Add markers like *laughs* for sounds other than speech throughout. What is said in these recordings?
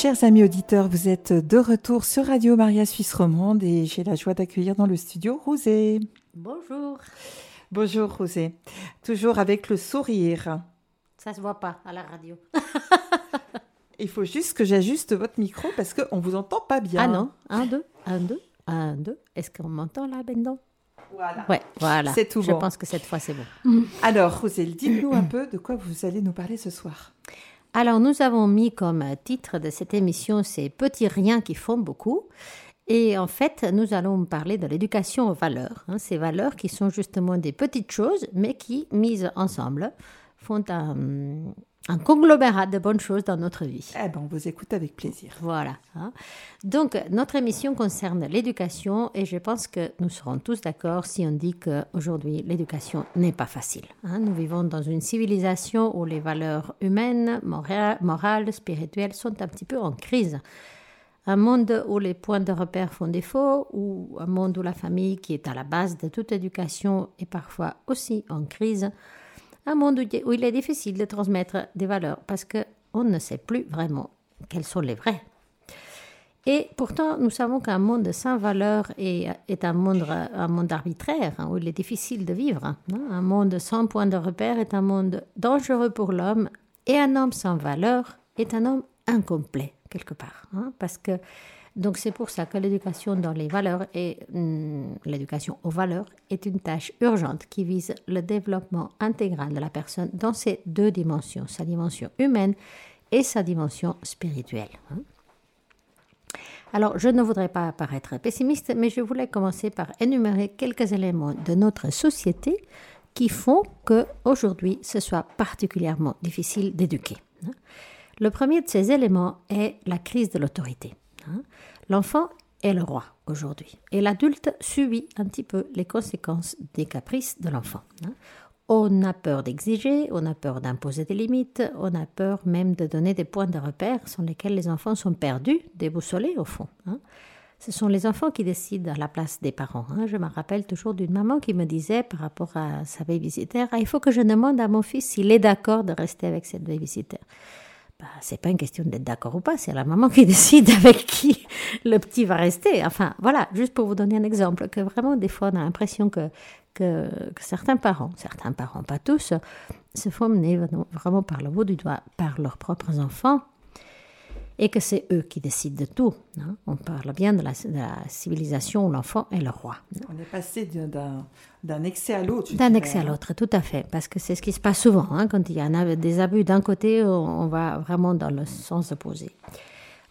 Chers amis auditeurs, vous êtes de retour sur Radio Maria Suisse Romande et j'ai la joie d'accueillir dans le studio Rosé. Bonjour. Bonjour Rosé. Toujours avec le sourire. Ça se voit pas à la radio. *laughs* Il faut juste que j'ajuste votre micro parce qu'on ne vous entend pas bien. Ah non Un, deux, un, deux, un, deux. Est-ce qu'on m'entend là, Bendon? Voilà. Ouais, voilà. C'est tout Je bon. pense que cette fois, c'est bon. Alors Rosé, dites-nous un peu de quoi vous allez nous parler ce soir. Alors, nous avons mis comme titre de cette émission ces petits riens qui font beaucoup. Et en fait, nous allons parler de l'éducation aux valeurs. hein, ces valeurs qui sont justement des petites choses, mais qui, mises ensemble, font un, un conglomérat de bonnes choses dans notre vie. Eh ben, on vous écoute avec plaisir. Voilà. hein. Donc, notre émission concerne l'éducation et je pense que nous serons tous d'accord si on dit qu'aujourd'hui, l'éducation n'est pas facile. hein. Nous vivons dans une civilisation où les valeurs humaines, mora- morales, spirituelles sont un petit peu en crise. Un monde où les points de repère font défaut, ou un monde où la famille, qui est à la base de toute éducation, est parfois aussi en crise. Un monde où il- est difficile de transmettre des valeurs parce qu'on ne sait plus vraiment quelles sont les vraies. Et pourtant, nous savons qu'un monde sans valeurs est, un, monde, un monde arbitraire, hein, où il est difficile de vivre. hein. Un monde sans point de repère est un monde dangereux pour l'homme, et un homme sans valeurs est un homme incomplet, quelque part. hein, parce que, donc c'est pour ça que l'éducation dans les valeurs et hum, l'éducation aux valeurs est une tâche urgente qui vise le développement intégral de la personne dans ses deux dimensions, sa dimension humaine et sa dimension spirituelle. hein. Alors, je ne voudrais pas paraître pessimiste, mais je voulais commencer par énumérer quelques éléments de notre société qui font que aujourd'hui ce soit particulièrement difficile d'éduquer. hein. Le premier de ces éléments est la crise de l'autorité. Hein. L'enfant est le roi aujourd'hui et l'adulte subit un petit peu les conséquences des caprices de l'enfant. hein. On a peur d'exiger, on a peur d'imposer des limites, on a peur même de donner des points de repère sur lesquels les enfants sont perdus, déboussolés au fond. hein. Ce sont les enfants qui décident à la place des parents. Je me rappelle toujours d'une maman qui me disait par rapport à sa babysitter, Ah, il faut que je demande à mon fils s'il est d'accord de rester avec cette babysitter. Bah, c'est pas une question d'être d'accord ou pas, c'est la maman qui *laughs* décide avec qui le petit va rester. Enfin, voilà, juste pour vous donner un exemple, que vraiment, des fois, on a l'impression que, que, que certains parents, certains parents, pas tous, se font mener vraiment par le bout du doigt par leurs propres enfants et que c'est eux qui décident de tout. hein. On parle bien de la, de la civilisation où l'enfant est le roi. On est passé d'un- d'un excès à l'autre. D'un excès à hein. l'autre, tout à fait. Parce que c'est ce qui se passe souvent. hein. Quand il y en a des abus d'un côté, on, on va vraiment dans le sens opposé.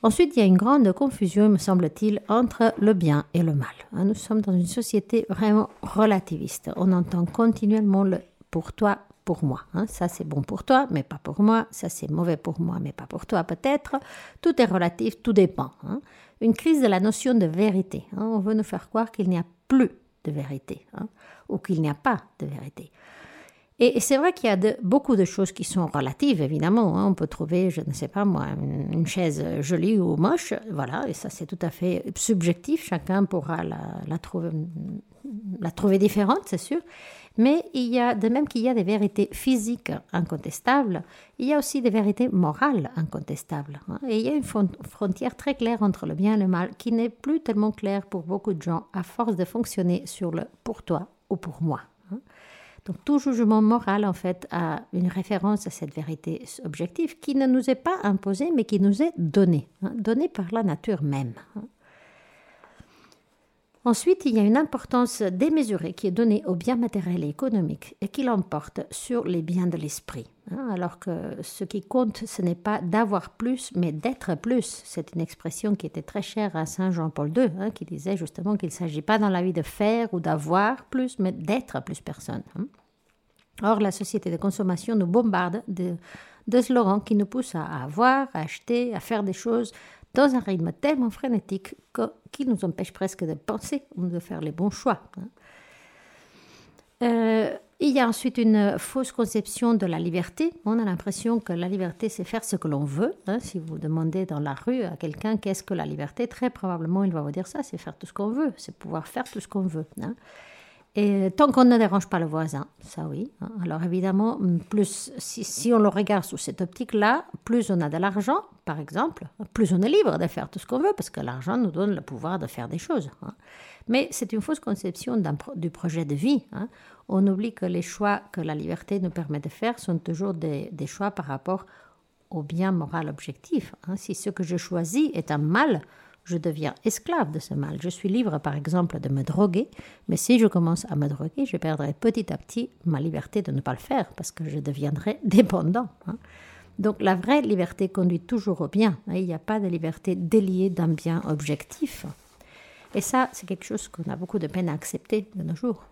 Ensuite, il y a une grande confusion, me semble-t-il, entre le bien et le mal. hein. Nous sommes dans une société vraiment relativiste. On entend continuellement le pour toi, pour moi. hein. Ça, c'est bon pour toi, mais pas pour moi. Ça, c'est mauvais pour moi, mais pas pour toi, peut-être. Tout est relatif, tout dépend. hein. Une crise de la notion de vérité. hein. On veut nous faire croire qu'il n'y a plus de vérité, ou qu'il n'y a pas de vérité. Et c'est vrai qu'il y a beaucoup de choses qui sont relatives, évidemment. On peut trouver, je ne sais pas moi, une, chaise jolie ou moche, voilà, et ça c'est tout à fait subjectif. Chacun pourra la trouver, la trouver différente, c'est sûr. Mais il y a, de même qu'il y a des vérités physiques incontestables, il y a aussi des vérités morales incontestables. hein. Et il y a une fron- frontière très claire entre le bien et le mal qui n'est plus tellement claire pour beaucoup de gens à force de fonctionner sur le pour toi ou pour moi. hein. Donc tout jugement moral, en fait, a une référence à cette vérité objective qui ne nous est pas imposée, mais qui nous est donnée, hein, donnée par la nature même. Ensuite, il y a une importance démesurée qui est donnée aux biens matériels et économiques et qui l'emporte sur les biens de l'esprit. hein, alors que ce qui compte, ce n'est pas d'avoir plus, mais d'être plus. C'est une expression qui était très chère à Saint Jean-Paul II, hein, qui disait justement qu'il ne s'agit pas dans la vie de faire ou d'avoir plus, mais d'être plus personne. hein. Or, la société de consommation nous bombarde de, de slogans qui nous poussent à avoir, à acheter, à faire des choses dans un rythme tellement frénétique que- qui nous empêche presque de penser ou de faire les bons choix. hein. Euh, il y a ensuite une fausse conception de la liberté. On a l'impression que la liberté, c'est faire ce que l'on veut. hein. Si vous demandez dans la rue à quelqu'un qu'est-ce que la liberté, très probablement il va vous dire ça, c'est faire tout ce qu'on veut, c'est pouvoir faire tout ce qu'on veut. hein. Et tant qu'on ne dérange pas le voisin, ça oui. Hein. Alors évidemment, plus si, on le regarde sous cette optique-là, plus on a de l'argent, par exemple, plus on est libre de faire tout ce qu'on veut, parce que l'argent nous donne le pouvoir de faire des choses. Hein. Mais c'est une fausse conception du projet de vie. Hein. On oublie que les choix que la liberté nous permet de faire sont toujours des, des choix par rapport au bien moral objectif. Si ce que je choisis est un mal, je deviens esclave de ce mal. Je suis libre, par exemple, de me droguer, mais si je commence à me droguer, je perdrai petit à petit ma liberté de ne pas le faire, parce que je deviendrai *laughs* dépendant. Hein. Donc la vraie liberté conduit toujours au bien. Hein. Il n'y a pas de liberté déliée d'un bien objectif. Et ça, c'est quelque chose qu'on a beaucoup de peine à accepter de nos jours.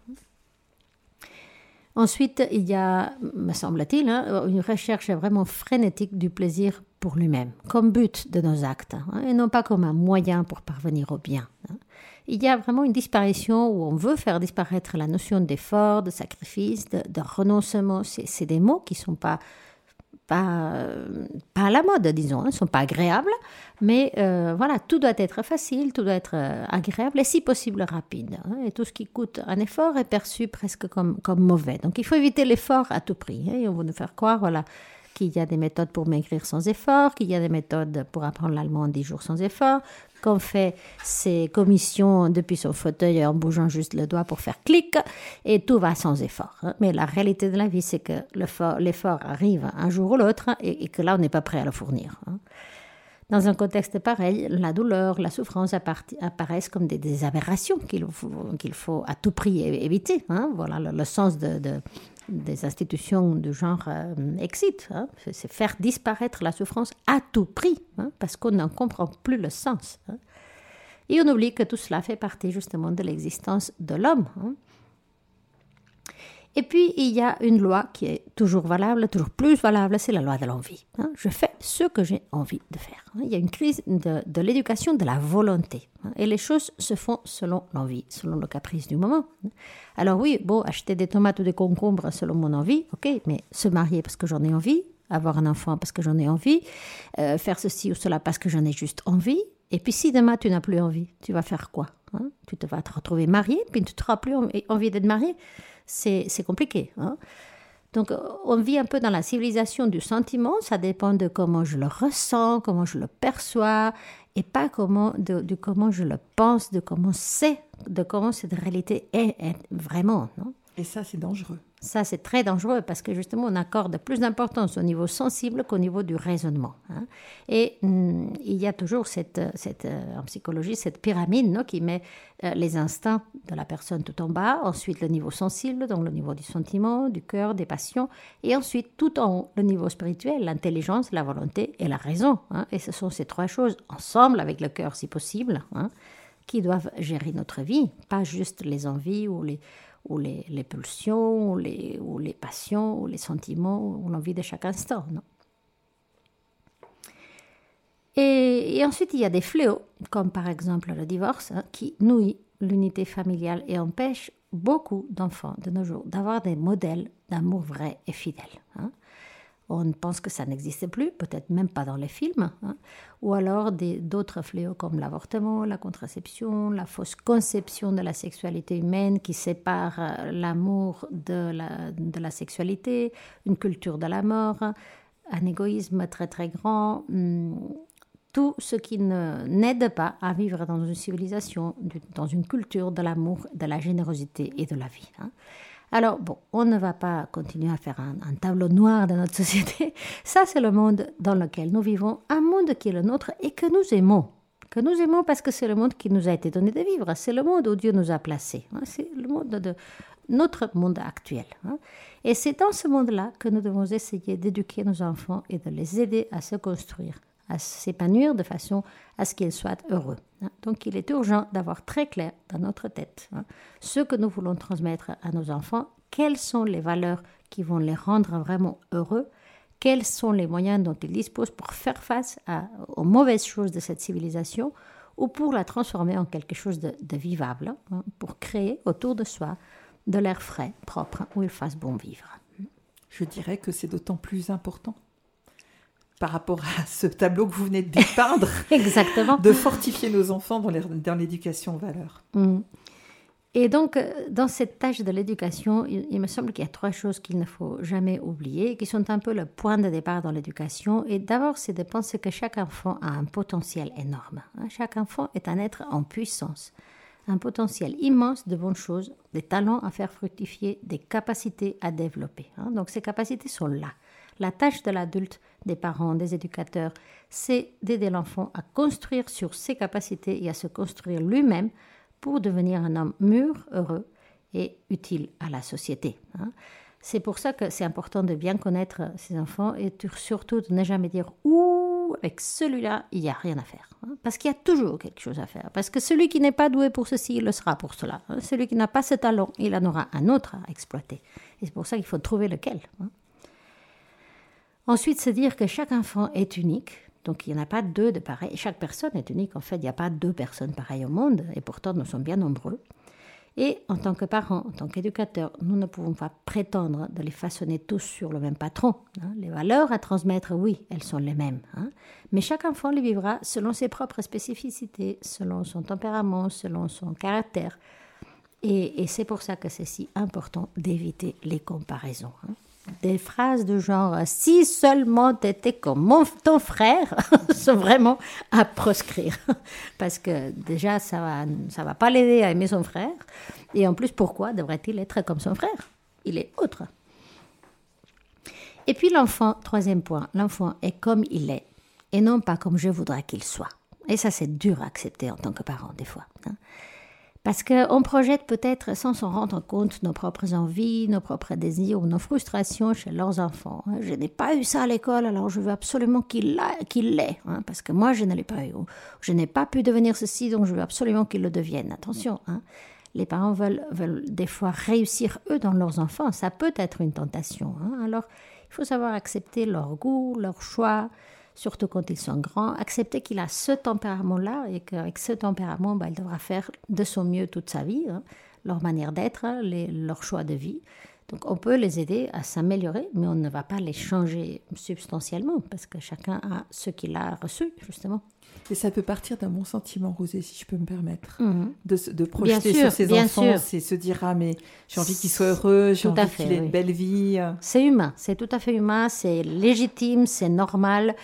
Ensuite, il y a, me semble-t-il, hein, une recherche vraiment frénétique du plaisir pour lui-même, comme but de nos actes, hein, et non pas comme un moyen pour parvenir au bien. Hein. Il y a vraiment une disparition où on veut faire disparaître la notion d'effort, de sacrifice, de, de renoncement. C'est des mots qui ne sont pas pas, pas à la mode, disons, ne hein, sont pas agréables, mais euh, voilà, tout doit être facile, tout doit être euh, agréable et si possible rapide. Hein, et tout ce qui coûte un effort est perçu presque comme, comme mauvais. Donc il faut éviter l'effort à tout prix. Hein, et on veut nous faire croire, voilà, qu'il y a des méthodes pour maigrir sans effort, qu'il y a des méthodes pour apprendre l'allemand en 10 jours sans effort, qu'on fait ses commissions depuis son fauteuil en bougeant juste le doigt pour faire clic, et tout va sans effort. Hein. Mais la réalité de la vie, c'est que l'effort arrive un jour ou l'autre et, que là, on n'est pas prêt à le fournir. Hein. Dans un contexte pareil, la douleur, la souffrance apparaissent comme des, aberrations qu'il faut, à tout prix éviter. Hein. Voilà le, sens de des institutions de genre euh. Hein. C'est faire disparaître la souffrance à tout prix, hein, parce qu'on n'en comprend plus le sens. Hein. Et on oublie que tout cela fait partie justement de l'existence de l'homme. Et puis, il y a une loi qui est toujours valable, toujours plus valable, c'est la loi de l'envie. Hein. Je fais ce que j'ai envie de faire. Hein. Il y a une crise de, l'éducation de la volonté. Hein. Et les choses se font selon l'envie, selon le caprice du moment. Alors oui, bon, acheter des tomates ou des concombres selon mon envie, ok, mais se marier parce que j'en ai envie, avoir un enfant parce que j'en ai envie, euh, faire ceci ou cela parce que j'en ai juste envie. Et puis si demain tu n'as plus envie, tu vas faire quoi Tu te vas te retrouver marié, puis tu n'auras plus envie d'être marié c'est compliqué. Hein. Donc, on vit un peu dans la civilisation du sentiment, ça dépend de comment je le ressens, comment je le perçois, et pas comment, de, comment je le pense, de comment c'est, de comment cette réalité est, est vraiment. Non et ça, c'est dangereux. Ça, c'est très dangereux parce que justement, on accorde plus d'importance au niveau sensible qu'au niveau du raisonnement. Hein. Et mm, il y a toujours cette, euh, en psychologie cette pyramide qui met euh, les instincts de la personne tout en bas, ensuite le niveau sensible, donc le niveau du sentiment, du cœur, des passions, et ensuite tout en haut, le niveau spirituel, l'intelligence, la volonté et la raison. Hein. Et ce sont ces trois choses ensemble, avec le cœur si possible, hein, qui doivent gérer notre vie, pas juste les envies ou les ou les, pulsions, ou les, ou les passions, ou les sentiments, ou l'envie de chaque instant. Non? Et, ensuite, il y a des fléaux, comme par exemple le divorce, hein, qui nouit l'unité familiale et empêche beaucoup d'enfants de nos jours d'avoir des modèles d'amour vrai et fidèle. Hein. On pense que ça n'existe plus, peut-être même pas dans les films, hein. ou alors d'autres fléaux comme l'avortement, la contraception, la fausse conception de la sexualité humaine qui sépare euh, l'amour de la, de la sexualité, une culture de la mort, un égoïsme très très grand, hmm, tout ce qui n'aide pas à vivre dans une civilisation, dans une culture de l'amour, de la générosité et de la vie. Hein. Alors, bon, on ne va pas continuer à faire un, tableau noir de notre société. *laughs* Ça, c'est le monde dans lequel nous vivons, un monde qui est le nôtre et que nous aimons. Que nous aimons parce que c'est le monde qui nous a été donné de vivre. C'est le monde où Dieu nous a placés. Hein. C'est le monde de notre monde actuel. Hein. Et c'est dans ce monde-là que nous devons essayer d'éduquer nos enfants et de les aider à se construire à s'épanouir de façon à ce qu'ils soient heureux. Hein. Donc il est urgent d'avoir très clair dans notre tête hein, ce que nous voulons transmettre à nos enfants, quelles sont les valeurs qui vont les rendre vraiment heureux, quels sont les moyens dont ils disposent pour faire face aux mauvaises choses de cette civilisation ou pour la transformer en quelque chose de, vivable, hein, pour créer autour de soi de l'air frais, propre, où il fasse bon vivre. Je dirais que c'est d'autant plus important par rapport à ce tableau que vous venez de dépeindre. *laughs* Exactement. De fortifier nos enfants dans l'éducation aux valeurs. Mm. Et donc, euh, dans cette tâche de l'éducation, il, me semble qu'il y a trois choses qu'il ne faut jamais oublier, qui sont un peu le point de départ dans l'éducation. Et d'abord, c'est de penser que chaque enfant a un potentiel énorme. Hein. Chaque enfant est un être en puissance, un potentiel immense de bonnes choses, des talents à faire fructifier, des capacités à développer. Hein. Donc, ces capacités sont là. La tâche de l'adulte, des parents, des éducateurs, c'est d'aider l'enfant à construire sur ses capacités et à se construire lui-même pour devenir un homme mûr, heureux et utile à la société. Hein. C'est pour ça que c'est important de bien connaître ses enfants et surtout de ne jamais dire Ouh, avec celui-là, il n'y a rien à faire. Hein. Parce qu'il y a toujours quelque chose à faire. Parce que celui qui n'est pas doué pour ceci, il le sera pour cela. Hein. Celui qui n'a pas ce talent, il en aura un autre à exploiter. Et c'est pour ça qu'il faut trouver lequel. Ensuite, se dire que chaque enfant est unique donc il n'y en a pas deux de pareils. Chaque personne est unique. En fait, il n'y a pas deux personnes pareilles au monde, et pourtant nous sommes bien nombreux. Et en tant que parents, en tant qu'éducateurs, nous ne pouvons pas prétendre de les façonner tous sur le même patron. Hein. Les valeurs à transmettre, oui, elles sont les mêmes. Hein. Mais chaque enfant les vivra selon ses propres spécificités, selon son tempérament, selon son caractère. Et, et c'est pour ça que c'est si important d'éviter les comparaisons. Des phrases de genre si seulement tu étais comme mon, ton frère *laughs* sont vraiment à proscrire. *laughs* Parce que déjà ça va ça va pas l'aider à aimer son frère. Et en plus pourquoi devrait-il être comme son frère? Il est autre. Et puis l'enfant troisième point l'enfant est comme il est et non pas comme je voudrais qu'il soit. Et ça c'est dur à accepter en tant que parent des fois hein. Parce qu'on projette peut-être sans s'en rendre compte nos propres envies, nos propres désirs ou nos frustrations chez leurs enfants. Hein. Je n'ai pas eu ça à l'école, alors je veux absolument qu'il l'ait, hein, parce que moi je ne l'ai pas eu. Je n'ai pas pu devenir ceci, donc je veux absolument qu'il le devienne. Attention, hein. les parents veulent, veulent, des fois réussir eux dans leurs enfants. Ça peut être une tentation. Alors il faut savoir accepter leur goût, leur choix, surtout quand ils sont grands, accepter qu'il a ce tempérament-là et qu'avec ce tempérament, bah, il devra faire de son mieux toute sa vie, hein, leur manière d'être, leur choix de vie. Donc on peut les aider à s'améliorer, mais on ne va pas les changer substantiellement parce que chacun a ce qu'il a reçu, justement. Et ça peut partir d'un bon sentiment, Rosé, si je peux me permettre, mhm. de, de, projeter sur ses enfants, c'est se dire ah mais j'ai envie qu'ils soient heureux, j'ai envie qu'ils aient une belle vie. C'est humain, c'est tout à fait humain, c'est légitime, c'est normal.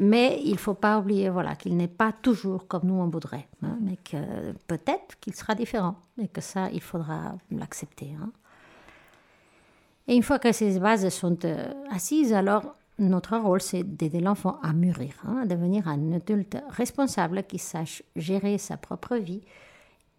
Mais il ne faut pas oublier voilà, qu'il n'est pas toujours comme nous on voudrait, hein, mais que peut-être qu'il sera différent, et que ça, il faudra l'accepter. Hein. Et une fois que ces bases sont euh, assises, alors notre rôle, c'est d'aider l'enfant à mûrir, hein, à devenir un adulte responsable qui sache gérer sa propre vie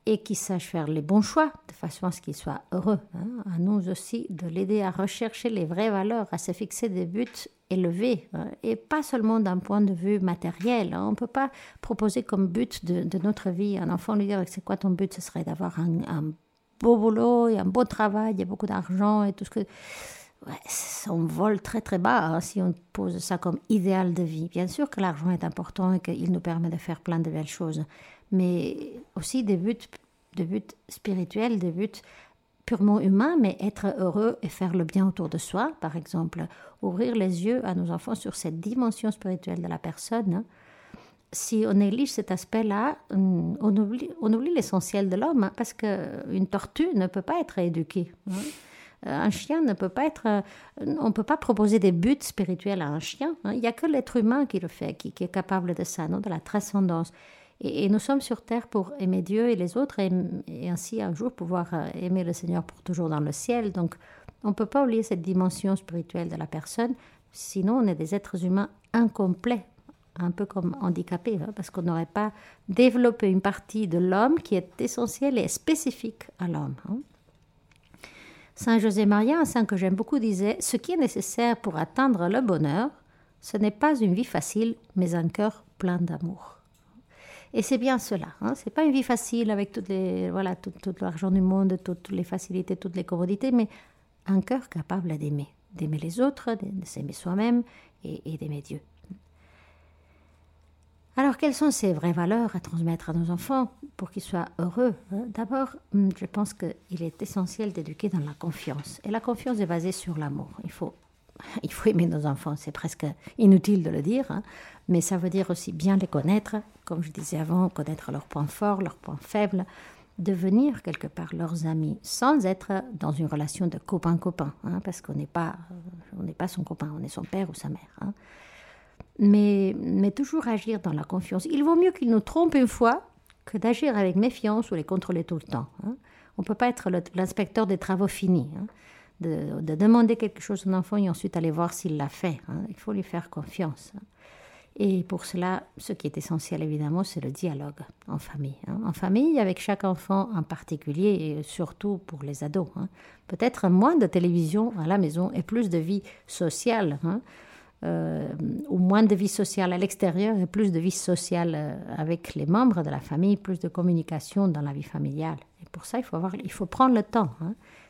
et qui sache faire les bons choix de façon à ce qu'il soit heureux. Hein. À nous aussi de l'aider à rechercher les vraies valeurs, à se fixer des buts élevés hein, et pas seulement d'un point de vue matériel. On ne peut pas proposer comme but de, notre vie un enfant lui dire c'est quoi ton but? Ce serait d'avoir un, un, beau boulot et un beau travail et beaucoup d'argent et tout ce que on vole très très bas hein, si on pose ça comme idéal de vie. Bien sûr que l'argent est important et qu'il nous permet de faire plein de belles choses, mais aussi des buts, des buts spirituels, des buts purement humains, mais être heureux et faire le bien autour de soi, par exemple, ouvrir les yeux à nos enfants sur cette dimension spirituelle de la personne. Hein. Si on néglige cet aspect-là, on oublie, on oublie l'essentiel de l'homme, hein, parce qu'une tortue ne peut pas être éduquée. Euh, un chien ne peut pas être. Euh, on ne peut pas proposer des buts spirituels à un chien. Hein. Il n'y a que l'être humain qui le fait, qui, est capable de ça, non de la transcendance. Et, nous sommes sur terre pour aimer Dieu et les autres, et, ainsi un jour pouvoir euh, aimer le Seigneur pour toujours dans le ciel. Donc, on ne peut pas oublier cette dimension spirituelle de la personne, sinon on est des êtres humains incomplets, un peu comme handicapés, hein, parce qu'on n'aurait pas développé une partie de l'homme qui est essentielle et spécifique à l'homme. Hein. Saint José Maria, un saint que j'aime beaucoup, disait Ce qui est nécessaire pour atteindre le bonheur, ce n'est pas une vie facile, mais un cœur plein d'amour. Et c'est bien cela. Hein? C'est pas une vie facile avec tout, l'argent du monde, toutes les facilités, toutes les commodités, mais un cœur capable d'aimer, d'aimer les autres, de s'aimer soi-même et d'aimer Dieu. Alors, quelles sont ces vraies valeurs à transmettre à nos enfants pour qu'ils soient heureux hein? D'abord, hum, je pense qu'il est essentiel d'éduquer dans la confiance. Et la confiance est basée sur l'amour. Il faut, *laughs* il faut aimer nos enfants, c'est presque inutile de le dire, hein. mais ça veut dire aussi bien les connaître, comme je disais avant, connaître leurs points forts, leurs points faibles, devenir quelque part leurs amis, sans être dans une relation de copain-copain, hein, parce qu'on n'est pas, n'est pas son copain, on est son père ou sa mère. Mais, mais toujours agir dans la confiance. Il vaut mieux qu'ils nous trompent une fois que d'agir avec méfiance ou les contrôler tout le temps. Hein. On ne peut pas être l'inspecteur des travaux finis, de, de, demander quelque chose à un enfant et ensuite aller voir s'il l'a fait. Il faut lui faire confiance. Et pour cela, ce qui est essentiel évidemment, c'est le dialogue en famille. Hein. En famille, avec chaque enfant en particulier, et surtout pour les ados. Hein. Peut-être moins de télévision à la maison et plus de vie sociale. Hein. Euh, ou moins de vie sociale à l'extérieur et plus de vie sociale euh, avec les membres de la famille, plus de communication dans la vie familiale. Et pour ça, il faut, avoir, il faut prendre le temps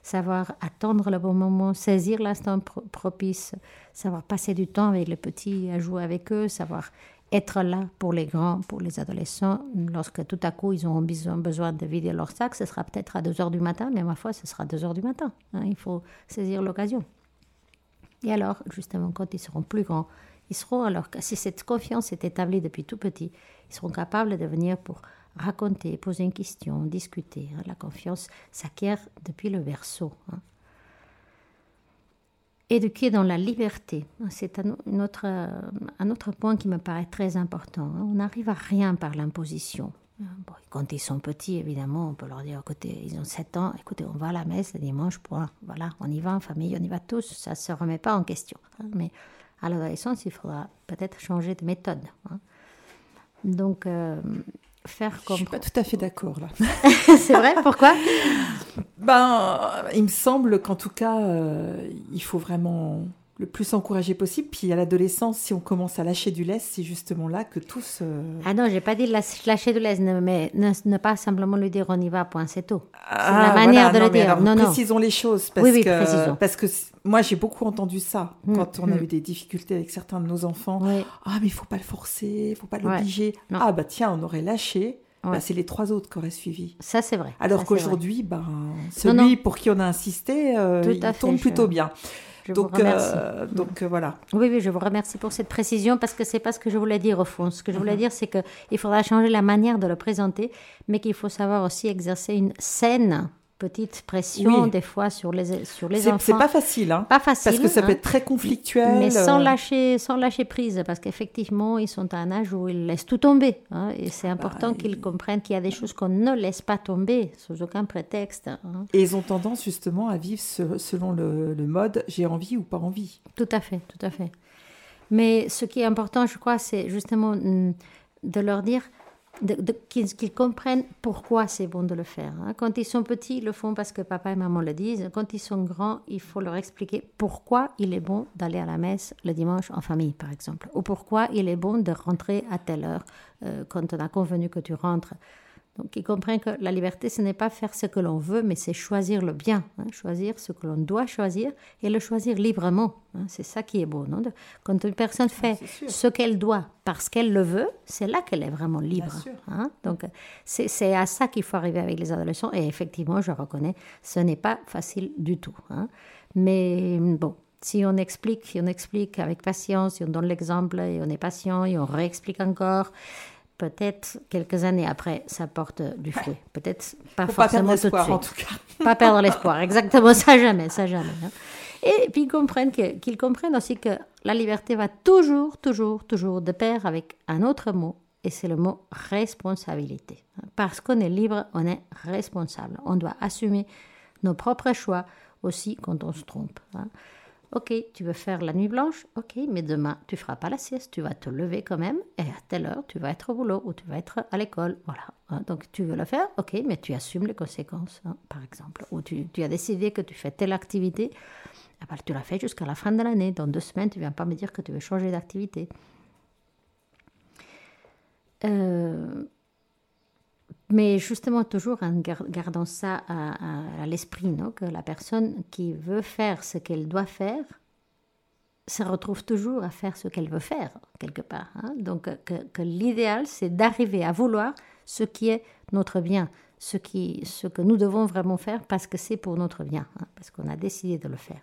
savoir attendre le bon moment, saisir l'instant propice, savoir passer du temps avec les petits, à jouer avec eux, savoir être là pour les grands, pour les adolescents. Lorsque tout à coup ils auront besoin de vider leur sac, ce sera peut-être à 2 heures du matin, mais ma foi, ce sera 2 heures du matin. Hein. il faut saisir l'occasion. Et alors, justement, quand ils seront plus grands, ils seront, alors si cette confiance est établie depuis tout petit, ils seront capables de venir pour raconter, poser une question, discuter. Hein. La confiance s'acquiert depuis le berceau. Hein. Éduquer dans la liberté, hein, c'est un autre, un autre point qui me paraît très important. On n'arrive à rien par l'imposition. Quand ils sont petits, évidemment, on peut leur dire, écoutez, ils ont 7 ans, écoutez, on va à la messe le dimanche, point. Voilà, on y va en famille, on y va tous, ça ne se remet pas en question. Mais à l'adolescence, il faudra peut-être changer de méthode. Donc, euh, faire comme. Je suis pas tout à fait d'accord là. *laughs* c'est vrai? Pourquoi? Ben, il me semble qu'en tout cas, euh, il faut vraiment le plus encouragé possible. Puis à l'adolescence, si on commence à lâcher du lait, c'est justement là que tout se... Ah non, j'ai pas dit lâcher du lait, mais ne, pas simplement lui dire on y va, point, c'est tout. c'est ah, la manière de le dire. non, précisons les choses. Parce oui, oui, que, précisons. Parce que moi, j'ai beaucoup entendu ça mm, quand on a mm. eu des difficultés avec certains de nos enfants. Ah, mais il faut pas le forcer, il faut pas l'obliger. Ah, bah tiens, on aurait lâché. Bah, c'est les trois autres qui auraient suivi. Ça, c'est vrai. Alors qu'aujourd'hui, ben, celui pour qui on a insisté, euh, il tombe plutôt bien donc, euh, donc euh, voilà. Oui, oui, je vous remercie pour cette précision parce que c'est pas ce que je voulais dire au fond. Ce que je voulais mhm. dire, c'est qu'il faudra changer la manière de le présenter, mais qu'il faut savoir aussi exercer une saine petite pression des fois sur les, sur les enfants. C'est pas facile, hein, Pas facile. Parce que ça peut hein. être très conflictuel. Mais sans euh. lâcher, sans lâcher prise, parce qu'effectivement, ils sont à un âge où ils laissent tout tomber. Hein, et c'est important bah, qu'ils comprennent qu'il y a des choses qu'on ne laisse pas tomber, sous aucun prétexte. Hein. Et ils ont tendance justement à vivre selon le, le mode j'ai envie ou pas envie. Tout à fait, tout à fait. Mais ce qui est important, je crois, c'est justement mm, de leur dire qu'ils comprennent pourquoi c'est bon de le faire. Hein. Quand ils sont petits, ils le font parce que papa et maman le disent. Quand ils sont grands, il faut leur expliquer pourquoi il est bon d'aller à la messe le dimanche en famille, par exemple. Ou pourquoi il est bon de rentrer à telle heure euh, quand on a convenu que tu rentres. Donc, il comprennent que la liberté, ce n'est pas faire ce que l'on veut, mais c'est choisir le bien, hein, choisir ce que l'on doit choisir et le choisir librement. Hein. c'est ça qui est beau. Non? Quand une personne fait ce qu'elle doit parce qu'elle le veut, c'est là qu'elle est vraiment libre. Hein. Donc, c'est à ça qu'il faut arriver avec les adolescents. Et effectivement, je reconnais, ce n'est pas facile du tout. Mais bon, si on explique, si on explique avec patience, si on donne l'exemple et on est patient et on réexplique encore, peut-être quelques années après, ça porte du fruit. Peut-être pas forcément tout de suite. En tout cas. *laughs* pas perdre l'espoir, *laughs* exactement, ça jamais, ça jamais. Hein. Et puis comprennent qu'ils comprennent aussi que la liberté va toujours, toujours, toujours de pair avec un autre mot, et c'est le mot responsabilité. Parce qu'on est libre, on est responsable. On doit assumer nos propres choix aussi quand on se trompe. Hein. Ok, tu veux faire la nuit blanche? Ok, mais demain, tu feras pas la sieste, tu vas te lever quand même, et à telle heure, tu vas être au boulot ou tu vas être à l'école. Voilà. Hein. donc, tu veux le faire? Ok, mais tu assumes les conséquences, hein, par exemple. Ou tu, as décidé que tu fais telle activité, eh ben, tu l'as fait jusqu'à la fin de l'année. Dans deux semaines, tu ne viens pas me dire que tu veux changer d'activité. Euh, mais justement, toujours en gardant ça à, l'esprit, que la personne qui veut faire ce qu'elle doit faire se retrouve toujours à faire ce qu'elle veut faire, quelque part. Hein. Donc, que, l'idéal, c'est d'arriver à vouloir ce qui est notre bien, ce, qui, ce que nous devons vraiment faire parce que c'est pour notre bien, hein, parce qu'on a décidé de le faire.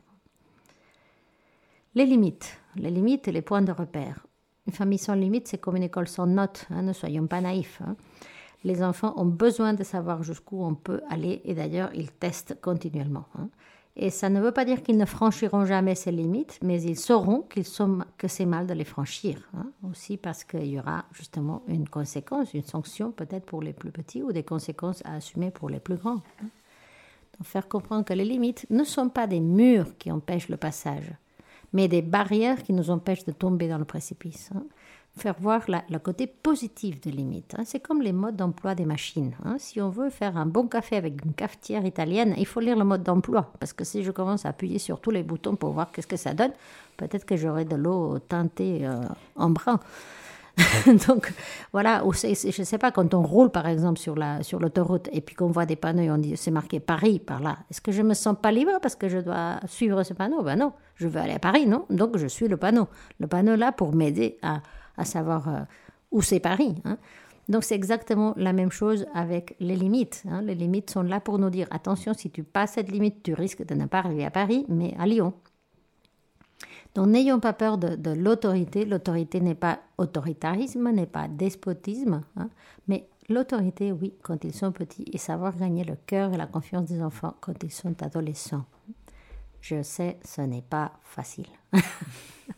Les limites, les limites et les points de repère. Une famille sans limites, c'est comme une école sans notes, hein, ne soyons pas naïfs. Les enfants ont besoin de savoir jusqu'où on peut aller et d'ailleurs, ils testent continuellement. Hein. Et ça ne veut pas dire qu'ils ne franchiront jamais ces limites, mais ils sauront qu'ils sont, que c'est mal de les franchir. Hein. Aussi parce qu'il y aura justement une conséquence, une sanction peut-être pour les plus petits ou des conséquences à assumer pour les plus grands. Hein. Donc faire comprendre que les limites ne sont pas des murs qui empêchent le passage, mais des barrières qui nous empêchent de tomber dans le précipice faire voir le côté positif des limites. Hein. C'est comme les modes d'emploi des machines. Hein. Si on veut faire un bon café avec une cafetière italienne, il faut lire le mode d'emploi. Parce que si je commence à appuyer sur tous les boutons pour voir qu'est-ce que ça donne, peut-être que j'aurai de l'eau teintée euh, en brun. *laughs* Donc voilà, je ne sais pas, quand on roule par exemple sur la sur l'autoroute et puis qu'on voit des panneaux et on dit c'est marqué Paris par là, est-ce que je me sens pas libre parce que je dois suivre ce panneau? Ben non, je veux aller à Paris, non? Donc je suis le panneau. Le panneau là pour m'aider à, à savoir euh, où c'est Paris. Hein. Donc c'est exactement la même chose avec les limites. Hein. Les limites sont là pour nous dire attention, si tu passes cette limite, tu risques de ne pas arriver à Paris, mais à Lyon. Donc n'ayons pas peur de, l'autorité. L'autorité n'est pas autoritarisme, n'est pas despotisme, hein. mais l'autorité, oui, quand ils sont petits, et savoir gagner le cœur et la confiance des enfants quand ils sont adolescents. Je sais, ce n'est pas facile. *laughs*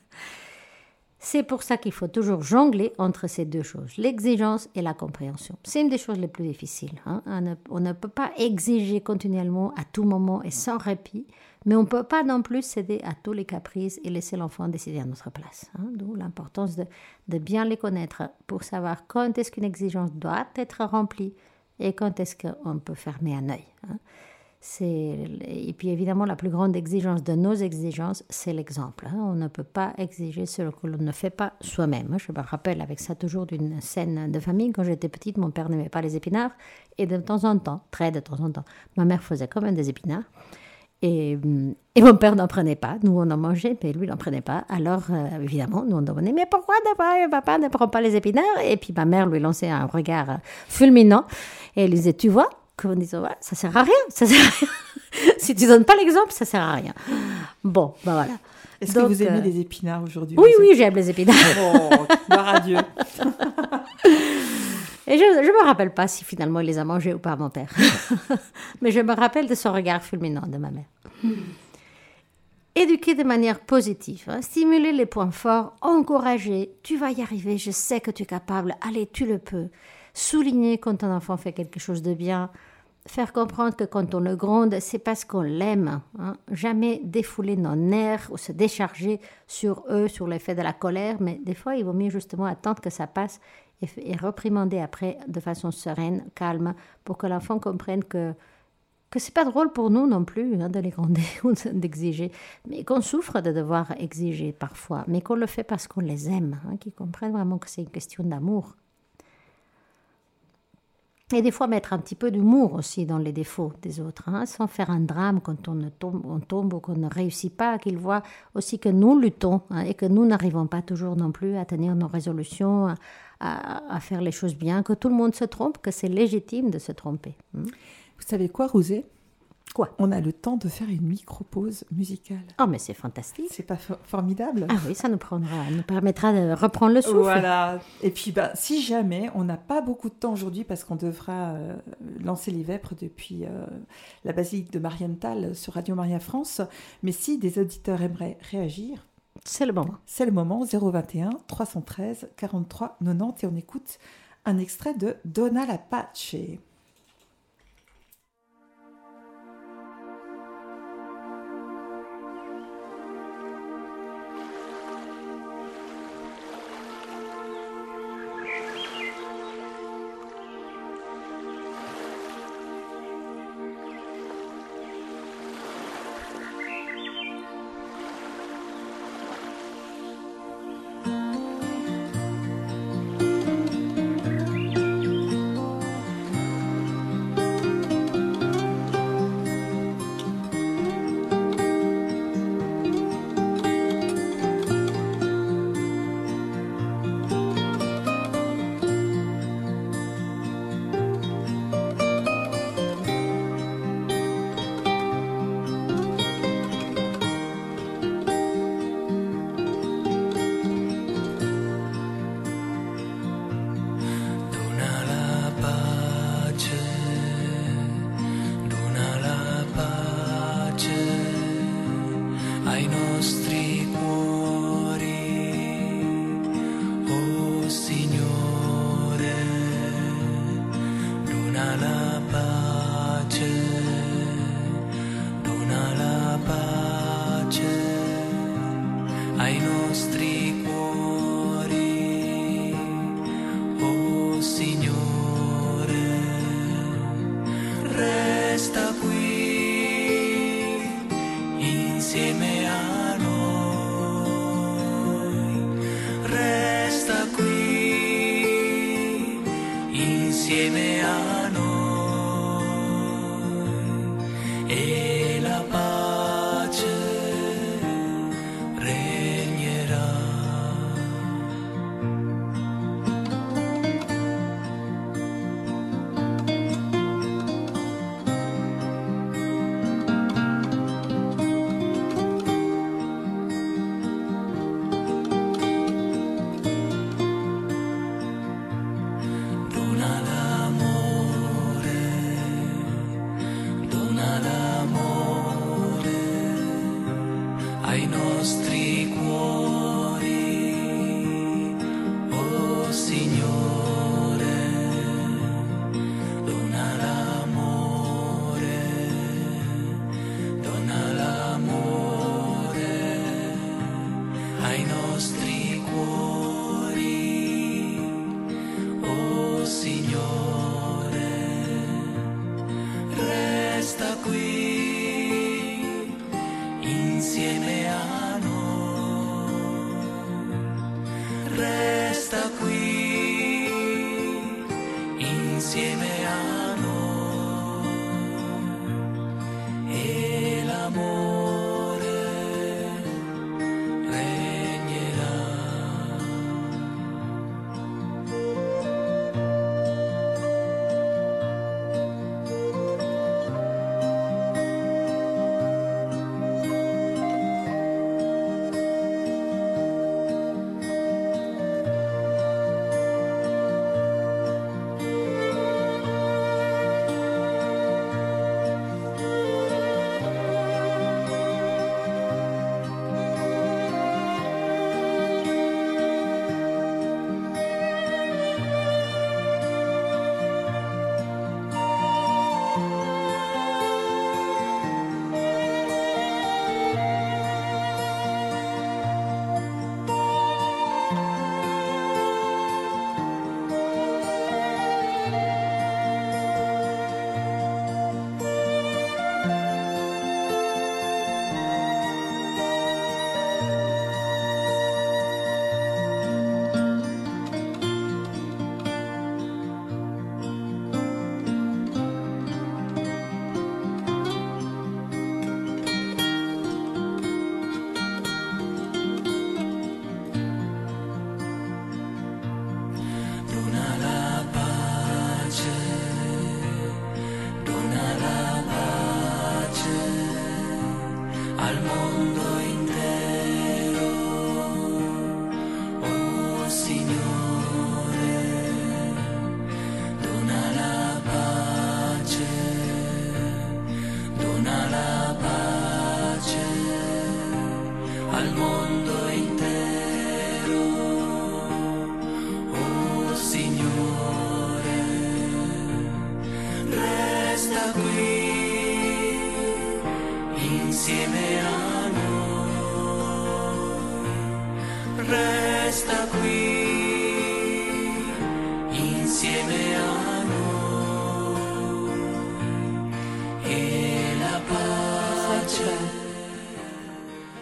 C'est pour ça qu'il faut toujours jongler entre ces deux choses, l'exigence et la compréhension. C'est une des choses les plus difficiles. Hein. On, ne, peut pas exiger continuellement à tout moment et sans répit, mais on ne peut pas non plus céder à tous les caprices et laisser l'enfant décider à notre place. Hein. D'où l'importance de, bien les connaître pour savoir quand est-ce qu'une exigence doit être remplie et quand est-ce qu'on peut fermer un œil. Hein. Et puis évidemment, la plus grande exigence de nos exigences, c'est l'exemple. Hein. On ne peut pas exiger ce que l'on ne fait pas soi-même. Je me rappelle avec ça toujours d'une scène de famille. Quand j'étais petite, mon père n'aimait pas les épinards. Et de temps en temps, très de temps en temps, ma mère faisait quand même des épinards. Et, et, mon père n'en prenait pas. Nous, on en mangeait, mais lui, n'en prenait pas. Alors, euh, évidemment, nous, on demandait, mais pourquoi papa ne prend pas les épinards? Et puis, ma mère lui lançait un regard fulminant. Et elle disait, tu vois, comme disant, ouais, ça sert à rien, ça sert à rien. *laughs* si tu donnes pas l'exemple, ça sert à rien. Bon, ben voilà. Est-ce que vous aimez euh, les épinards aujourd'hui Oui, oui, j'aime les épinards. Oh, gloire à Dieu. Et je ne me rappelle pas si finalement il les a mangés ou pas, mon père. *laughs* Mais je me rappelle de son regard fulminant de ma mère. *laughs* Éduquer de manière positive, hein, stimuler les points forts, encourager, tu vas y arriver, je sais que tu es capable, allez, tu le peux. Souligner quand un enfant fait quelque chose de bien, faire comprendre que quand on le gronde, c'est parce qu'on l'aime. Hein. Jamais défouler nos nerfs ou se décharger sur eux, sur l'effet de la colère, mais des fois, il vaut mieux justement attendre que ça passe et, et reprimander après de façon sereine, calme, pour que l'enfant comprenne que que c'est pas drôle pour nous non plus hein, de les gronder *laughs* ou d'exiger, mais qu'on souffre de devoir exiger parfois, mais qu'on le fait parce qu'on les aime, hein, qu'ils comprennent vraiment que c'est une question d'amour. Et des fois mettre un petit peu d'humour aussi dans les défauts des autres, hein, sans faire un drame quand on, tombe, on tombe ou qu'on ne réussit pas, qu'ils voient aussi que nous luttons hein, et que nous n'arrivons pas toujours non plus à tenir nos résolutions, à, faire les choses bien, que tout le monde se trompe, que c'est légitime de se tromper. Hein. Vous savez quoi, Rosé? Quoi On a le temps de faire une micro-pause musicale. Oh, mais c'est fantastique. C'est pas formidable Ah oui, ça nous, prendra, nous permettra de reprendre le souffle. Voilà. Et puis, bah, si jamais, on n'a pas beaucoup de temps aujourd'hui parce qu'on devra euh, lancer les vêpres depuis euh, la basilique de Marienthal sur Radio Maria France, mais si des auditeurs aimeraient réagir, c'est le moment. C'est le moment, 021 313 43 90, et on écoute un extrait de Donna la Pace.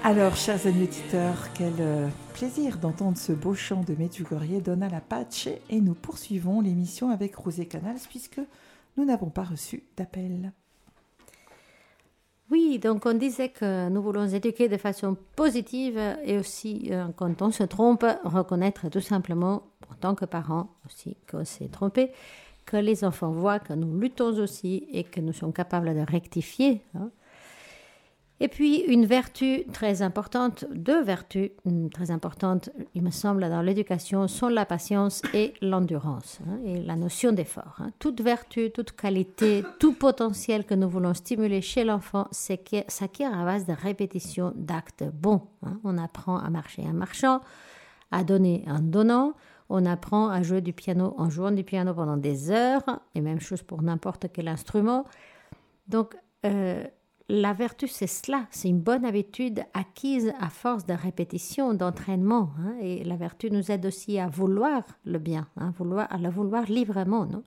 Alors, chers amis auditeurs, quel euh, plaisir d'entendre ce beau chant de Medjugorje, Donna la Pace, et nous poursuivons l'émission avec Rosé Canals puisque nous n'avons pas reçu d'appel. Oui, donc on disait que nous voulons éduquer de façon positive et aussi, euh, quand on se trompe, reconnaître tout simplement, en tant que parents aussi, qu'on s'est trompé, que les enfants voient que nous luttons aussi et que nous sommes capables de rectifier. Hein. Et puis une vertu très importante, deux vertus mm, très importantes, il me semble, dans l'éducation sont la patience et l'endurance, hein, et la notion d'effort. Hein. Toute vertu, toute qualité, tout potentiel que nous voulons stimuler chez l'enfant s'acquiert à base de répétition d'actes bons. Hein. On apprend à marcher en marchant, à donner en donnant, On apprend à jouer du piano en jouant du piano pendant des heures, et même chose pour n'importe quel instrument. Donc, euh, la vertu, c'est cela, c'est une bonne habitude acquise à force de répétition, d'entraînement. Hein, et la vertu nous aide aussi à vouloir le bien, hein, vouloir, à le vouloir librement. Non?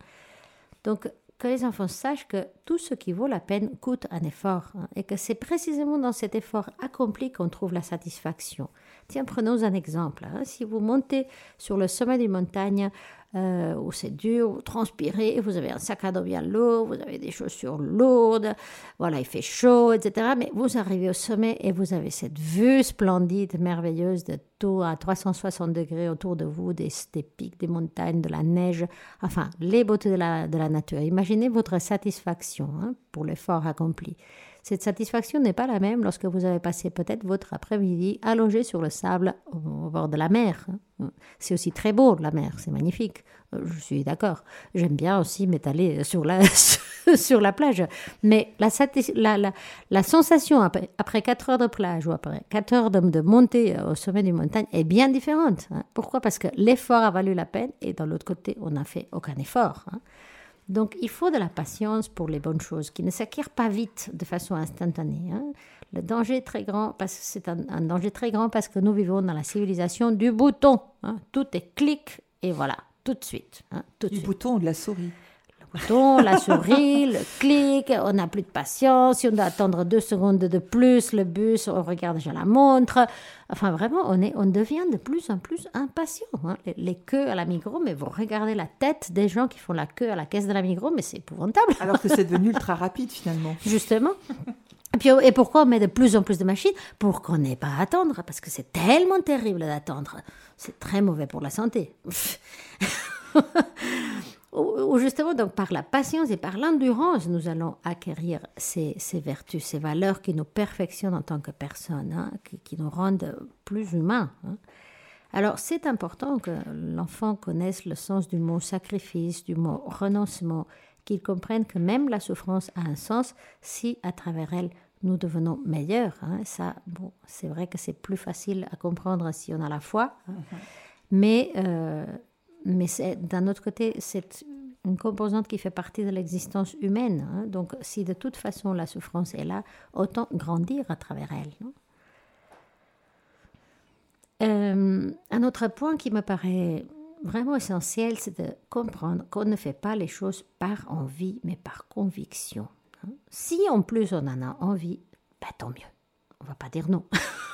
Donc, que les enfants sachent que tout ce qui vaut la peine coûte un effort hein, et que c'est précisément dans cet effort accompli qu'on trouve la satisfaction. Tiens, prenons un exemple. Si vous montez sur le sommet d'une montagne euh, où c'est dur, vous transpirez, vous avez un sac à dos bien lourd, vous avez des chaussures lourdes, voilà, il fait chaud, etc. Mais vous arrivez au sommet et vous avez cette vue splendide, merveilleuse de tout à 360 degrés autour de vous, des, pics, des montagnes, de la neige, enfin, les beautés de la, de la nature. Imaginez votre satisfaction hein, pour l'effort accompli. Cette satisfaction n'est pas la même lorsque vous avez passé peut-être votre après-midi allongé sur le sable au, bord de la mer. Hein. C'est aussi très beau, la mer, c'est magnifique. Euh, je suis d'accord. J'aime bien aussi m'étaler sur la, *laughs* sur la plage. Mais la, sensation après, après 4 heures de plage ou après 4 heures de, montée au sommet d'une montagne est bien différente. Hein. Pourquoi? Parce que l'effort a valu la peine et dans l'autre côté, on n'a fait aucun effort. Donc il faut de la patience pour les bonnes choses qui ne s'acquièrent pas vite de façon instantanée. Hein. Le danger est très grand parce que c'est un, danger très grand parce que nous vivons dans la civilisation du bouton. Hein. Tout est clic et voilà, tout de suite. Hein, du bouton ou de la souris? Bouton, la souris, le clic, on n'a plus de patience, si on doit attendre deux secondes de plus, le bus, on regarde déjà la montre. Enfin, vraiment, on, est, on devient de plus en plus impatient. Hein. Les, queues à la Migros, mais vous regardez la tête des gens qui font la queue à la caisse de la Migros, mais c'est épouvantable. Alors que c'est devenu ultra rapide finalement. *laughs* Justement. Et, puis, et pourquoi on met de plus en plus de machines? Pour qu'on n'ait pas à attendre, parce que c'est tellement terrible d'attendre. C'est très mauvais pour la santé. *laughs* Ou justement, donc par la patience et par l'endurance, nous allons acquérir ces, vertus, ces valeurs qui nous perfectionnent en tant que personne, hein, qui, nous rendent plus humains. Hein. Alors, c'est important que l'enfant connaisse le sens du mot sacrifice, du mot renoncement, qu'il comprenne que même la souffrance a un sens si, à travers elle, nous devenons meilleurs. Hein. Ça, bon, c'est vrai que c'est plus facile à comprendre si on a la foi, mm-hmm. mais euh, mais d'un autre côté, c'est une composante qui fait partie de l'existence humaine. Hein. Donc, si de toute façon la souffrance est là, autant grandir à travers elle. Euh, un autre point qui me paraît vraiment essentiel, c'est de comprendre qu'on ne fait pas les choses par envie, mais par conviction. Hein. Si en plus on en a envie, ben, tant mieux. On va pas dire non. *laughs*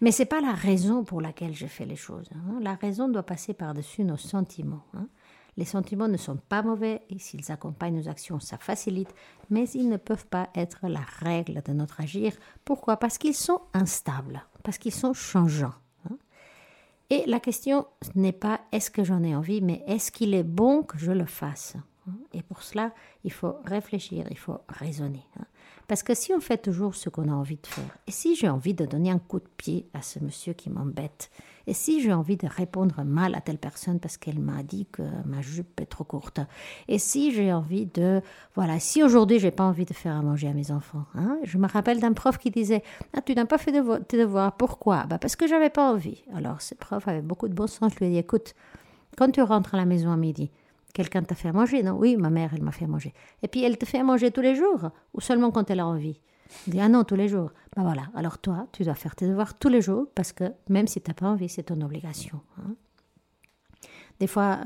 Mais ce n'est pas la raison pour laquelle je fais les choses. Hein. La raison doit passer par-dessus nos sentiments. Hein. Les sentiments ne sont pas mauvais et s'ils accompagnent nos actions, ça facilite, mais ils ne peuvent pas être la règle de notre agir. Pourquoi? Parce qu'ils sont instables, parce qu'ils sont changeants. Hein. Et la question n'est pas est-ce que j'en ai envie, mais est-ce qu'il est bon que je le fasse? Et pour cela, il faut réfléchir, il faut raisonner. Parce que si on fait toujours ce qu'on a envie de faire, et si j'ai envie de donner un coup de pied à ce monsieur qui m'embête, et si j'ai envie de répondre mal à telle personne parce qu'elle m'a dit que ma jupe est trop courte, et si j'ai envie de... Voilà, si aujourd'hui j'ai pas envie de faire à manger à mes enfants, hein, je me rappelle d'un prof qui disait Ah, tu n'as pas fait tes devoirs, pourquoi? Bah Parce que j'avais pas envie. Alors ce prof avait beaucoup de bon sens, je lui ai dit Écoute, quand tu rentres à la maison à midi, Quelqu'un t'a fait manger, non? Oui, ma mère, elle m'a fait manger. Et puis, elle te fait manger tous les jours ou seulement quand elle a envie? Dit, ah non, tous les jours. Ben voilà, alors toi, tu dois faire tes devoirs tous les jours parce que même si tu n'as pas envie, c'est ton obligation. Hein. Des fois,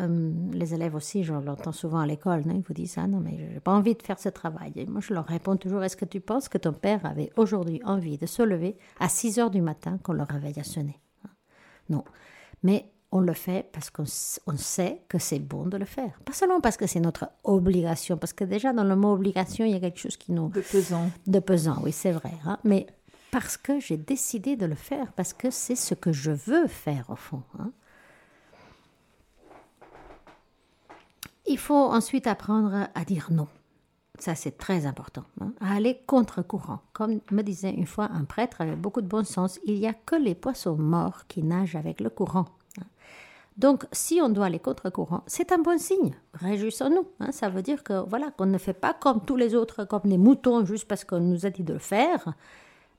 les élèves aussi, je l'entends souvent à l'école, ils vous disent Ah non, mais je n'ai pas envie de faire ce travail. Et moi, je leur réponds toujours Est-ce que tu penses que ton père avait aujourd'hui envie de se lever à 6 heures du matin quand le réveil a sonné hein? Non. Mais on le fait parce qu'on sait que c'est bon de le faire. Pas seulement parce que c'est notre obligation, parce que déjà dans le mot obligation, il y a quelque chose qui nous... De pesant. De pesant, oui, c'est vrai. Hein. Mais parce que j'ai décidé de le faire, parce que c'est ce que je veux faire au fond. Hein. Il faut ensuite apprendre à dire non. Ça, c'est très important. Hein. À aller contre-courant. Comme me disait une fois un prêtre avec beaucoup de bon sens, il n'y a que les poissons morts qui nagent avec le courant. Donc, si on doit aller contre-courant, c'est un bon signe. Réjouissons-nous. Hein. Ça veut dire que voilà qu'on ne fait pas comme tous les autres, comme des moutons, juste parce qu'on nous a dit de le faire,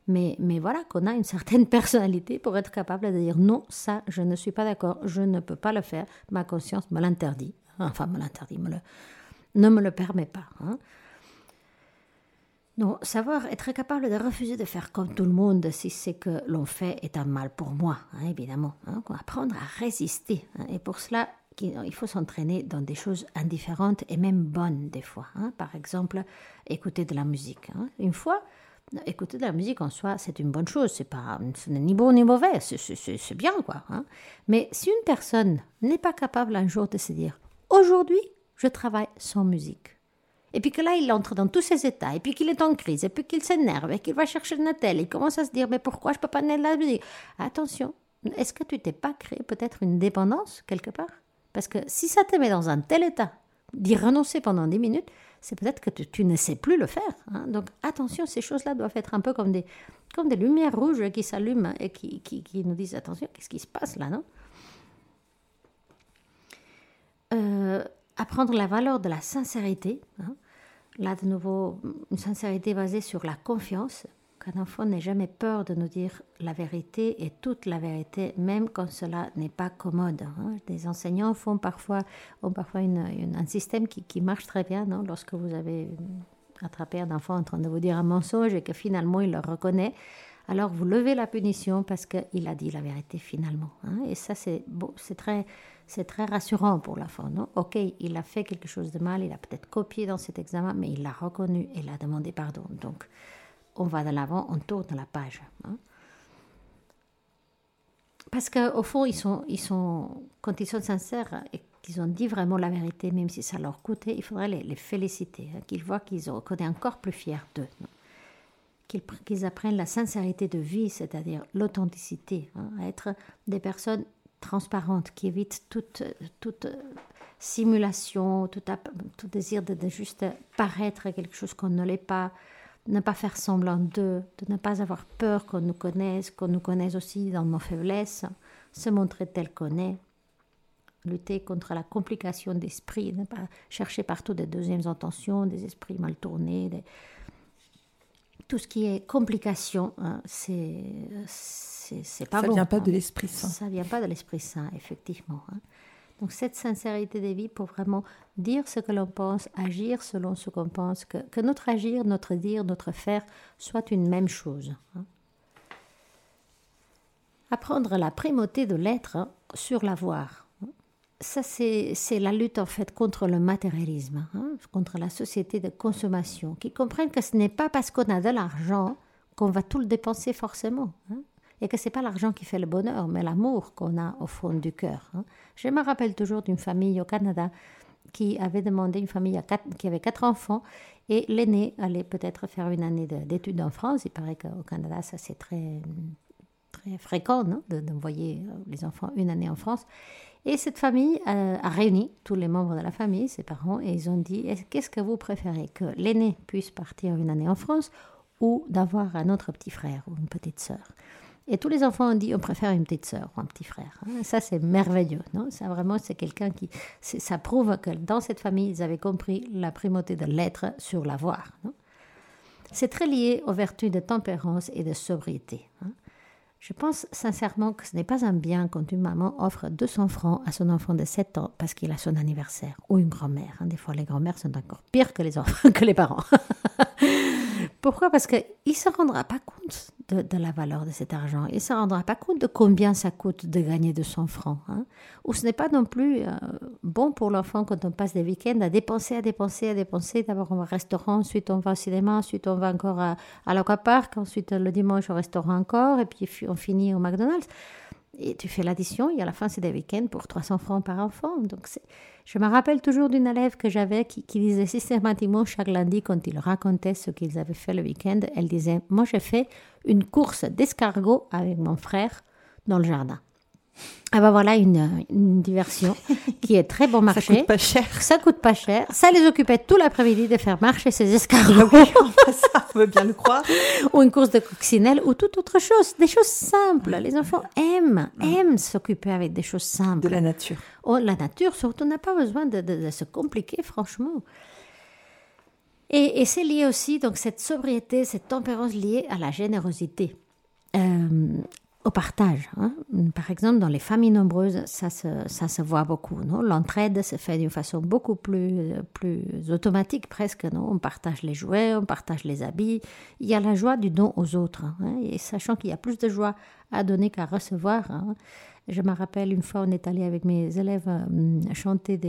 Mais, mais voilà, qu'on a une certaine personnalité pour être capable de dire non, ça, je ne suis pas d'accord, je ne peux pas le faire, ma conscience me l'interdit. Enfin, me l'interdit, ne me le permet pas. Hein. Non, savoir être capable de refuser de faire comme tout le monde si ce que l'on fait est un mal pour moi, hein, évidemment. Hein, apprendre à résister. Hein. et pour cela, il faut s'entraîner dans des choses indifférentes et même bonnes des fois. Par exemple, écouter de la musique. Une fois, écouter de la musique en soi, c'est une bonne chose. C'est pas, ce n'est ni bon ni mauvais. C'est bien, quoi. Mais si une personne n'est pas capable un jour de se dire, aujourd'hui, je travaille sans musique et puis que là, il entre dans tous ces états, et puis qu'il est en crise, et puis qu'il s'énerve, et qu'il va chercher le Natel, il commence à se dire, mais pourquoi je peux pas naître la musique Attention, est-ce que tu t'es pas créé peut-être une dépendance quelque part? Parce que si ça te met dans un tel état d'y renoncer pendant 10 minutes, c'est peut-être que tu, ne sais plus le faire. Hein. Donc attention, ces choses-là doivent être un peu comme des, comme des lumières rouges qui s'allument et qui, qui, qui, nous disent attention, qu'est-ce qui se passe là, non? Euh, Apprendre la valeur de la sincérité. Hein. Là, de nouveau, une sincérité basée sur la confiance, qu'un enfant n'ait jamais peur de nous dire la vérité et toute la vérité, même quand cela n'est pas commode. Hein. Des enseignants font parfois, ont parfois un système qui, marche très bien non lorsque vous avez attrapé un enfant en train de vous dire un mensonge et que finalement il le reconnaît. Alors vous levez la punition parce qu'il a dit la vérité finalement. Hein. Et ça, c'est bon, c'est très c'est très rassurant pour l'enfant. Non ok, il a fait quelque chose de mal, il a peut-être copié dans cet examen, mais il l'a reconnu et il demandé pardon. Donc, on va de l'avant, on tourne la page. Hein. Parce qu'au fond, ils sont, ils sont, quand ils sont sincères et qu'ils ont dit vraiment la vérité, même si ça leur coûtait, il faudrait les, féliciter, hein, qu'ils voient qu'ils ont qu'on est encore plus fiers d'eux. Qu'ils apprennent la sincérité de vie, c'est-à-dire l'authenticité, hein, à être des personnes transparente, qui évite toute, toute simulation, tout, désir de, juste paraître quelque chose qu'on ne l'est pas, ne pas faire semblant d'eux, de ne pas avoir peur qu'on nous connaisse, qu'on nous connaisse aussi dans nos faiblesses, se montrer tel qu'on est, lutter contre la complication d'esprit, ne pas chercher partout des deuxièmes intentions, des esprits mal tournés, tout ce qui est complication, hein, c'est c'est pas ça bon. vient pas hein. de l'Esprit Saint. Ça vient pas de l'Esprit Saint, effectivement. Hein. Donc cette sincérité des vies pour vraiment dire ce que l'on pense, agir selon ce qu'on pense, que, que, notre agir, notre dire, notre faire soit une même chose. Hein. Apprendre la primauté de l'être sur l'avoir. Ça, c'est la lutte en fait contre le matérialisme, contre la société de consommation, qui comprennent que ce n'est pas parce qu'on a de l'argent qu'on va tout le dépenser forcément et que c'est pas l'argent qui fait le bonheur, mais l'amour qu'on a au fond du cœur. Hein. Je me rappelle toujours d'une famille au Canada qui avait demandé une famille qui avait quatre enfants et l'aîné allait peut-être faire une année d'études en France. Il paraît qu'au Canada, ça c'est très très fréquent d'envoyer euh, les enfants une année en France. Et cette famille euh, a réuni tous les membres de la famille, ses parents, et ils ont dit qu'est-ce que vous préférez que l'aîné puisse partir une année en France ou d'avoir un autre petit frère ou une petite sœur? Et tous les enfants ont dit on préfère une petite sœur ou un petit frère. Hein. Ça, c'est merveilleux. Non? Ça, vraiment, c'est quelqu'un qui. Ça prouve que dans cette famille, ils avaient compris la primauté de l'être sur l'avoir. C'est très lié aux vertus de tempérance et de sobriété. Hein. Je pense sincèrement que ce n'est pas un bien quand une maman offre 200 francs à son enfant de 7 ans parce qu'il a son anniversaire, ou une grand-mère. Hein. Des fois, les grand-mères sont encore pires que les, enfants, *laughs* que les parents. *laughs* Pourquoi? Parce qu'il ne se rendra pas compte de, la valeur de cet argent. Il ne se rendra pas compte de combien ça coûte de gagner 200 francs. Hein. Ou ce n'est pas non plus euh, bon pour l'enfant quand on passe des week-ends à dépenser, à dépenser, à dépenser. D'abord on va au restaurant, ensuite on va au cinéma, ensuite on va encore à, à ensuite le dimanche au restaurant encore, et puis on finit au McDonald's. Et tu fais l'addition, et à la fin, c'est des week-ends pour 300 francs par enfant. Donc, je me rappelle toujours d'une élève que j'avais qui, qui, disait systématiquement chaque lundi, quand il racontait ce qu'ils avaient fait le week-end, elle disait Moi, j'ai fait une course d'escargot avec mon frère dans le jardin. Ah ben voilà une, diversion qui est très bon *laughs* marché. Ça coûte pas cher. Ça coûte pas cher. Ça les occupait tout l'après-midi de faire marcher ces escargots. ça, on veut bien le croire. *laughs* ou une course de coccinelle ou toute autre chose. Des choses simples. Les enfants aiment, aiment s'occuper avec des choses simples. De la nature. Oh, la nature, surtout, on n'a pas besoin de, de se compliquer, franchement. Et, c'est lié aussi, donc cette sobriété, cette tempérance liée à la générosité. Euh, au partage. Hein. Par exemple, dans les familles nombreuses, ça se, voit beaucoup. L'entraide se fait d'une façon beaucoup plus, automatique presque. Non? On partage les jouets, on partage les habits. Il y a la joie du don aux autres. Hein. Et sachant qu'il y a plus de joie à donner qu'à recevoir. Hein. Je me rappelle une fois, on est allé avec mes élèves euh, chanter,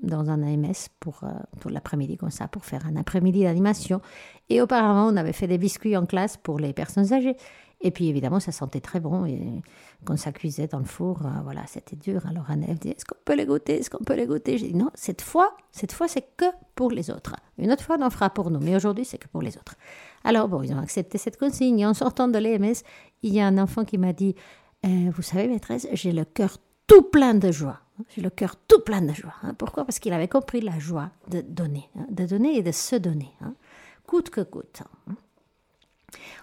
dans un AMS pour, euh, l'après-midi, comme ça, pour faire un après-midi d'animation. Et auparavant, on avait fait des biscuits en classe pour les personnes âgées. Et puis évidemment, ça sentait très bon. Et quand ça cuisait dans le four, euh, voilà, c'était dur. Alors Anne dit Est-ce qu'on peut les goûter? Est-ce qu'on peut les goûter? J'ai dit Non, cette fois, cette fois, c'est que pour les autres. Une autre fois, on en fera pour nous. Mais aujourd'hui, c'est que pour les autres. Alors bon, ils ont accepté cette consigne. Et en sortant de l'EMS, il y a un enfant qui m'a dit euh, Vous savez, maîtresse, j'ai le cœur tout plein de joie. J'ai le cœur tout plein de joie. Hein. Pourquoi? Parce qu'il avait compris la joie de donner, hein, de donner et de se donner, hein. coûte que coûte.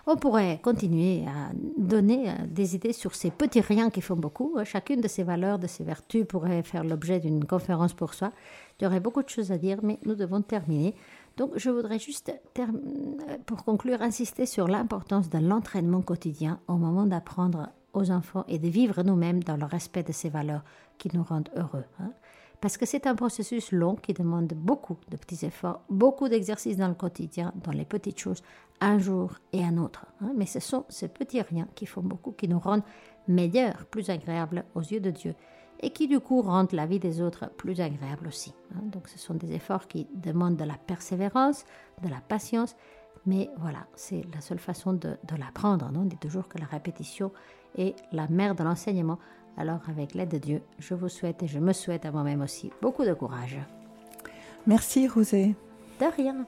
On pourrait continuer à donner euh, des idées sur ces petits riens qui font beaucoup. Euh, chacune de ces valeurs, de ces vertus pourrait faire l'objet d'une conférence pour soi. Il y aurait beaucoup de choses à dire, mais nous devons terminer. Donc je voudrais juste, euh, pour conclure, insister sur l'importance de l'entraînement quotidien au moment d'apprendre aux enfants et de vivre nous-mêmes dans le respect de ces valeurs qui nous rendent heureux. Hein parce que c'est un processus long qui demande beaucoup de petits efforts, beaucoup d'exercices dans le quotidien, dans les petites choses, un jour et un autre. Hein. Mais ce sont ces petits riens qui font beaucoup, qui nous rendent meilleurs, plus agréables aux yeux de Dieu, et qui du coup rendent la vie des autres plus agréable aussi. Hein. Donc ce sont des efforts qui demandent de la persévérance, de la patience, mais voilà, c'est la seule façon de, de l'apprendre. On dit toujours que la répétition est la mère de l'enseignement. Alors avec l'aide de Dieu, je vous souhaite et je me souhaite à moi-même aussi beaucoup de courage. Merci Rosée. De rien.